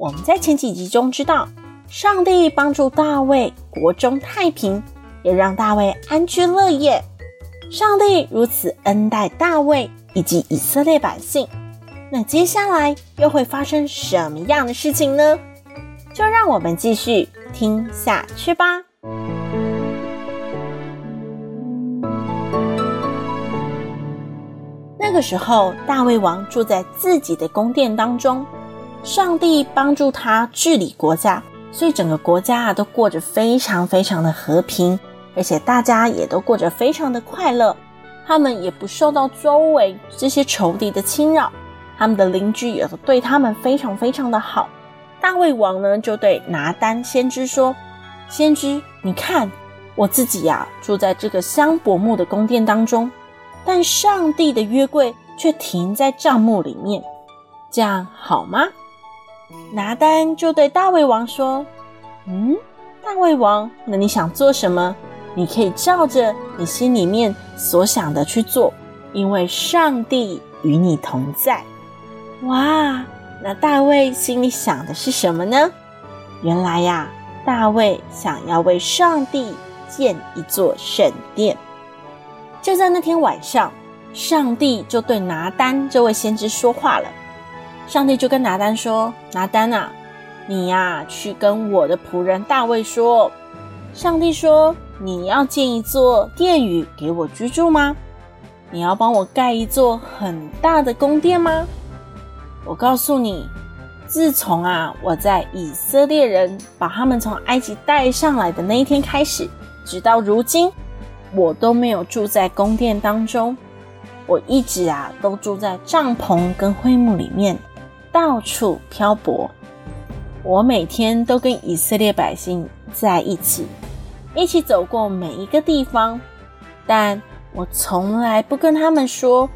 我们在前几集中知道，上帝帮助大卫国中太平，也让大卫安居乐业。上帝如此恩待大卫以及以色列百姓，那接下来又会发生什么样的事情呢？就让我们继续听下去吧。那个时候，大卫王住在自己的宫殿当中。上帝帮助他治理国家，所以整个国家啊都过着非常非常的和平，而且大家也都过着非常的快乐。他们也不受到周围这些仇敌的侵扰，他们的邻居也都对他们非常非常的好。大卫王呢就对拿单先知说：“先知，你看我自己呀、住在这个香柏木的宫殿当中，但上帝的约柜却停在帐幕里面，这样好吗？”拿单就对大卫王说：“嗯，大卫王，那你想做什么？你可以照着你心里面所想的去做，因为上帝与你同在。”哇，那大卫心里想的是什么呢？原来呀，大卫想要为上帝建一座圣殿。就在那天晚上，上帝就对拿单这位先知说话了。上帝就跟拿单说：“拿单啊，你呀，去跟我的仆人大卫说，上帝说你要建一座殿宇给我居住吗？你要帮我盖一座很大的宫殿吗？我告诉你，自从啊我在以色列人把他们从埃及带上来的那一天开始，直到如今，我都没有住在宫殿当中，我一直啊都住在帐篷跟会幕里面。”到处漂泊，我每天都跟以色列百姓在一起，一起走过每一个地方，但我从来不跟他们说：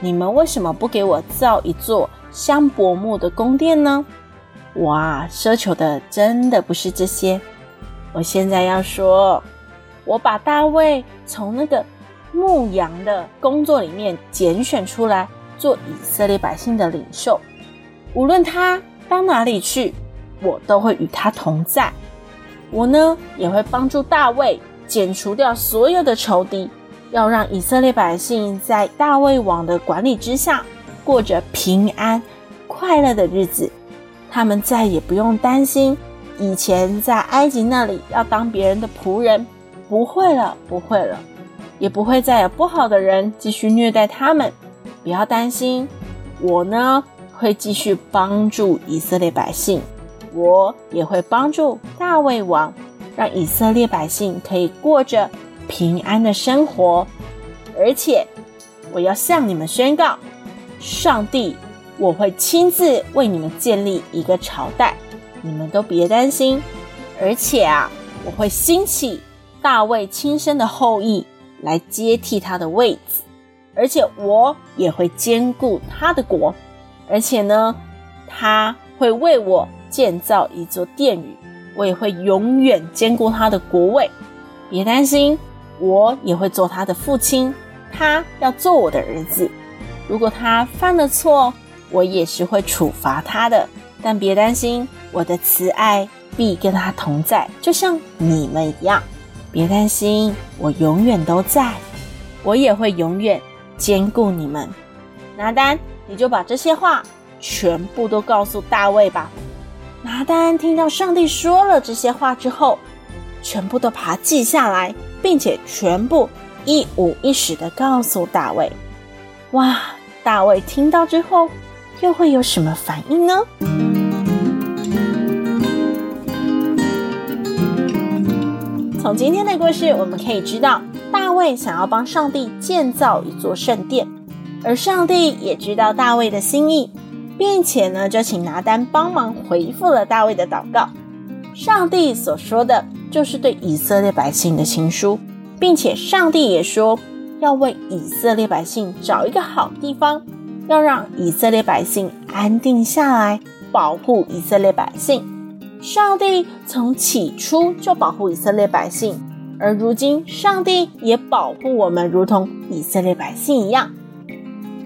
你们为什么不给我造一座香柏木的宫殿呢？我啊，奢求的真的不是这些。我现在要说，我把大卫从那个牧羊的工作里面拣选出来，做以色列百姓的领袖。无论他到哪里去，我都会与他同在。我呢，也会帮助大卫剪除掉所有的仇敌，要让以色列百姓在大卫王的管理之下，过着平安快乐的日子。他们再也不用担心以前在埃及那里要当别人的仆人，不会了，不会了，也不会再有不好的人继续虐待他们。不要担心，我呢，会继续帮助以色列百姓，我也会帮助大卫王，让以色列百姓可以过着平安的生活。而且，我要向你们宣告，上帝，我会亲自为你们建立一个朝代，你们都别担心。而且啊，我会兴起大卫亲生的后裔来接替他的位子，而且我也会兼顾他的国。而且呢，他会为我建造一座殿宇，我也会永远兼顾他的国位。别担心，我也会做他的父亲，他要做我的儿子。如果他犯了错，我也是会处罚他的。但别担心，我的慈爱必跟他同在，就像你们一样。别担心，我永远都在，我也会永远兼顾你们。拿单。你就把这些话全部都告诉大卫吧。拿单听到上帝说了这些话之后，全部都把它记下来，并且全部一五一十的告诉大卫。哇，大卫听到之后又会有什么反应呢？从今天的故事，我们可以知道，大卫想要帮上帝建造一座圣殿。而上帝也知道大卫的心意，并且呢，就请拿单帮忙回复了大卫的祷告，上帝所说的就是对以色列百姓的情书，并且上帝也说要为以色列百姓找一个好地方，要让以色列百姓安定下来，保护以色列百姓。上帝从起初就保护以色列百姓，而如今上帝也保护我们，如同以色列百姓一样。